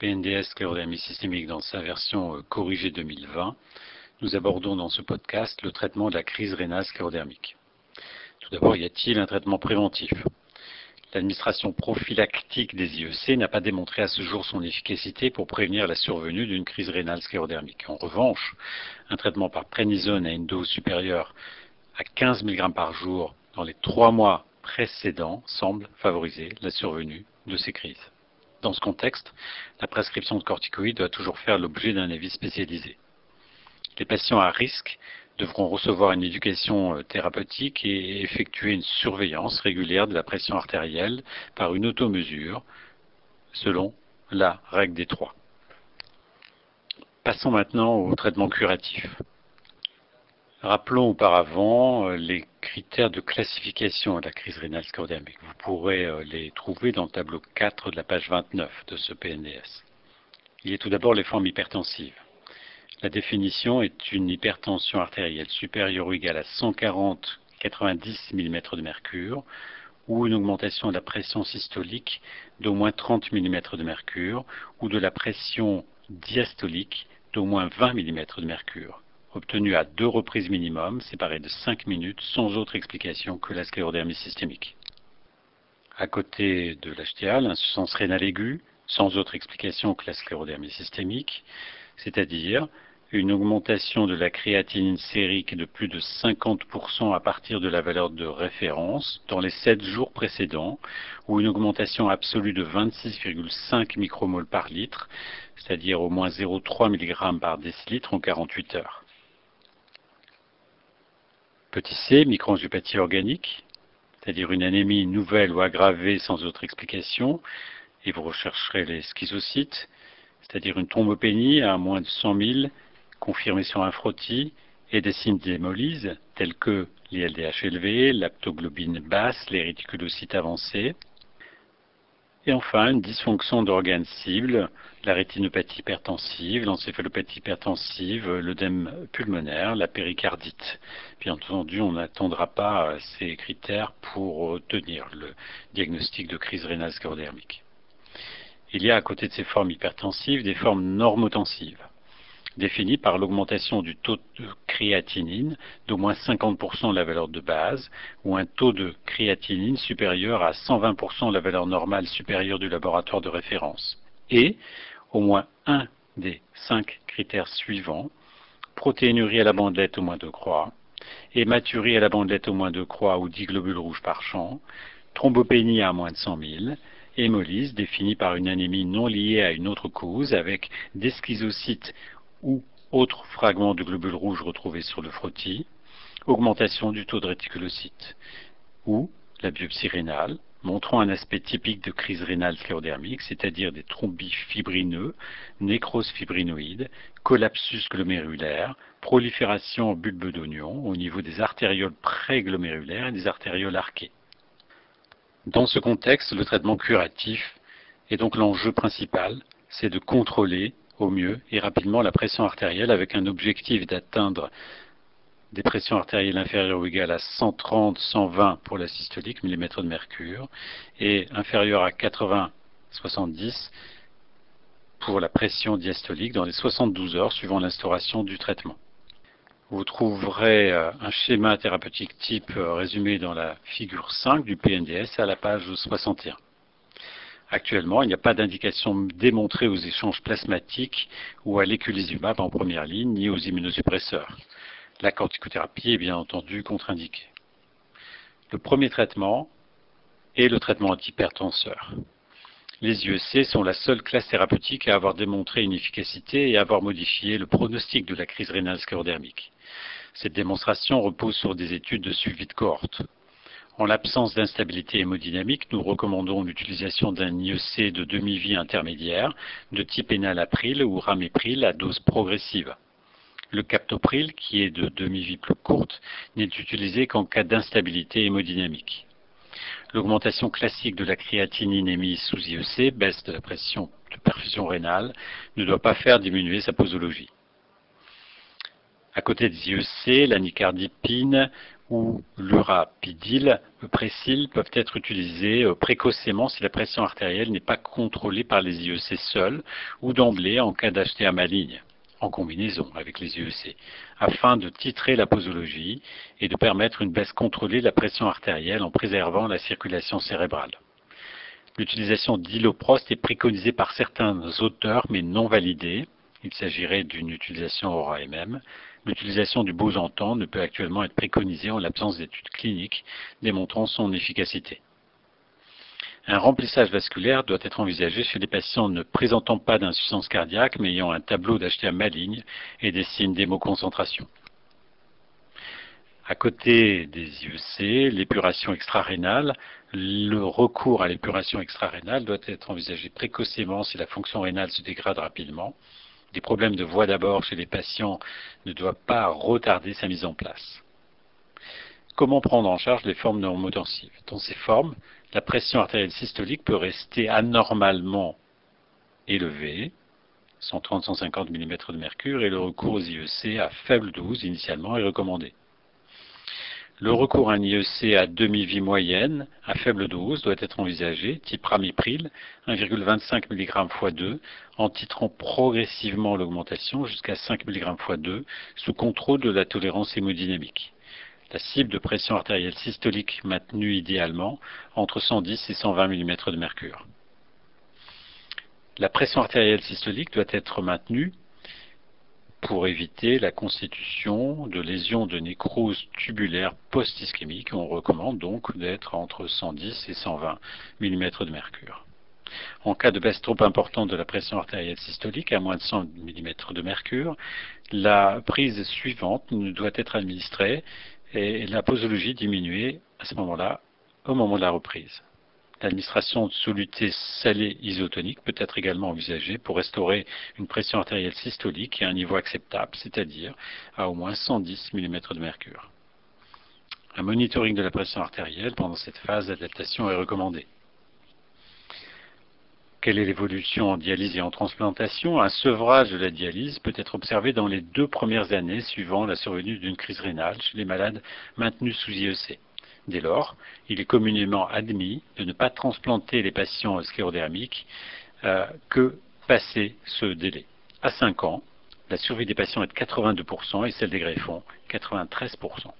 PNDS sclérodermie systémique dans sa version euh, corrigée 2020, nous abordons dans ce podcast le traitement de la crise rénale sclérodermique. Tout d'abord, y a-t-il un traitement préventif? L'administration prophylactique des IEC n'a pas démontré à ce jour son efficacité pour prévenir la survenue d'une crise rénale sclérodermique. En revanche, un traitement par prénisone à une dose supérieure à 15 mg par jour dans les trois mois précédents semble favoriser la survenue de ces crises. Dans ce contexte, la prescription de corticoïdes doit toujours faire l'objet d'un avis spécialisé. Les patients à risque devront recevoir une éducation euh, thérapeutique et effectuer une surveillance régulière de la pression artérielle par une automesure selon la règle des trois. Passons maintenant au traitement curatif. Rappelons auparavant euh, les critères de classification de la crise rénale sclérodermique. Vous pourrez euh, les trouver dans le tableau 4 de la page 29 de ce PNDS. Il y a tout d'abord les formes hypertensives. La définition est une hypertension artérielle supérieure ou égale à 140-90 mm de mercure ou une augmentation de la pression systolique d'au moins 30 mm de mercure ou de la pression diastolique d'au moins 20 mm de mercure obtenu à deux reprises minimum, séparé de 5 minutes, sans autre explication que la sclérodermie systémique. À côté de l'HTA, l'insuffisance rénale aiguë, sans autre explication que la sclérodermie systémique, c'est-à-dire une augmentation de la créatinine sérique de plus de 50% à partir de la valeur de référence dans les 7 jours précédents, ou une augmentation absolue de 26,5 micromoles par litre, c'est-à-dire au moins 0,3 mg par décilitre en 48 heures. Petit c, microangiopathie organique, c'est-à-dire une anémie nouvelle ou aggravée sans autre explication, et vous rechercherez les schizocytes, c'est-à-dire une thrombopénie à moins de 100 000, confirmée sur un frottis, et des signes d'hémolyse, tels que l'ILDH élevé, l'aptoglobine basse, les réticulocytes avancés, et enfin, une dysfonction d'organes cibles, la rétinopathie hypertensive, l'encéphalopathie hypertensive, l'œdème pulmonaire, la péricardite. Bien entendu, on n'attendra pas ces critères pour tenir le diagnostic de crise rénale sclérodermique. Il y a à côté de ces formes hypertensives des formes normotensives définie par l'augmentation du taux de créatinine d'au moins 50% de la valeur de base ou un taux de créatinine supérieur à 120% de la valeur normale supérieure du laboratoire de référence. Et au moins un des cinq critères suivants, protéinurie à la bandelette au moins deux croix, hématurie à la bandelette au moins deux croix ou 10 globules rouges par champ, thrombopénie à moins de 100 000, hémolyse définie par une anémie non liée à une autre cause avec des schizocytes ou autres fragments de globules rouges retrouvés sur le frottis, augmentation du taux de réticulocytes, ou la biopsie rénale, montrant un aspect typique de crise rénale sclérodermique, c'est-à-dire des thrombis fibrineux, nécrose fibrinoïde, collapsus glomérulaire, prolifération en bulbe d'oignon au niveau des artérioles préglomérulaires et des artérioles arquées. Dans ce contexte, le traitement curatif est donc l'enjeu principal, c'est de contrôler au mieux et rapidement la pression artérielle avec un objectif d'atteindre des pressions artérielles inférieures ou égales à 130-120 pour la systolique mm de mercure et inférieure à 80-70 pour la pression diastolique dans les 72 heures suivant l'instauration du traitement. Vous trouverez euh, un schéma thérapeutique type euh, résumé dans la figure 5 du PNDS à la page 61. Actuellement, il n'y a pas d'indication démontrée aux échanges plasmatiques ou à l'éculizumab en première ligne, ni aux immunosuppresseurs. La corticothérapie est bien entendu contre-indiquée. Le premier traitement est le traitement antihypertenseur. Les IEC sont la seule classe thérapeutique à avoir démontré une efficacité et à avoir modifié le pronostic de la crise rénale sclérodermique. Cette démonstration repose sur des études de suivi de cohorte. En l'absence d'instabilité hémodynamique, nous recommandons l'utilisation d'un IEC de demi-vie intermédiaire de type enalapril ou ramépril à dose progressive. Le captopril, qui est de demi-vie plus courte, n'est utilisé qu'en cas d'instabilité hémodynamique. L'augmentation classique de la créatinine émise sous IEC, baisse de la pression de perfusion rénale, ne doit pas faire diminuer sa posologie. À côté des IEC, la nicardipine ou l'urapidil, le présil, peuvent être utilisés euh, précocement si la pression artérielle n'est pas contrôlée par les IEC seuls ou d'emblée en cas d'HTA maligne en combinaison avec les IEC, afin de titrer la posologie et de permettre une baisse contrôlée de la pression artérielle en préservant la circulation cérébrale. L'utilisation d'Iloprost est préconisée par certains auteurs mais non validée. Il s'agirait d'une utilisation hors AMM. L'utilisation du bosantan ne peut actuellement être préconisée en l'absence d'études cliniques démontrant son efficacité. Un remplissage vasculaire doit être envisagé chez les patients ne présentant pas d'insuffisance cardiaque mais ayant un tableau d'HTA maligne et des signes d'hémoconcentration. À côté des IEC, l'épuration extra-rénale, le recours à l'épuration extra-rénale doit être envisagé précocement si la fonction rénale se dégrade rapidement. Des problèmes de voie d'abord chez les patients ne doivent pas retarder sa mise en place. Comment prendre en charge les formes normotensives Dans ces formes, la pression artérielle systolique peut rester anormalement élevée, 130-150 mm de mercure, et le recours aux IEC à faible dose initialement est recommandé. Le recours à un IEC à demi-vie moyenne, à faible dose, doit être envisagé, type ramipril, 1,25 mg x 2, en titrant progressivement l'augmentation jusqu'à 5 mg x 2, sous contrôle de la tolérance hémodynamique. La cible de pression artérielle systolique maintenue idéalement entre 110 et 120 mm de mercure. La pression artérielle systolique doit être maintenue pour éviter la constitution de lésions de nécrose tubulaire post-ischémique. On recommande donc d'être entre 110 et 120 mm de mercure. En cas de baisse trop importante de la pression artérielle systolique à moins de 100 mm de mercure, la prise suivante doit être administrée et la posologie diminuée à ce moment-là, au moment de la reprise. L'administration de soluté salée isotonique peut être également envisagée pour restaurer une pression artérielle systolique à un niveau acceptable, c'est-à-dire à au moins 110 mm de. Un monitoring de la pression artérielle pendant cette phase d'adaptation est recommandé. Quelle est l'évolution en dialyse et en transplantation? Un sevrage de la dialyse peut être observé dans les deux premières années suivant la survenue d'une crise rénale chez les malades maintenus sous IEC. Dès lors, il est communément admis de ne pas transplanter les patients sclérodermiques euh, que passé ce délai. À 5 ans, la survie des patients est de 82% et celle des greffons 93%.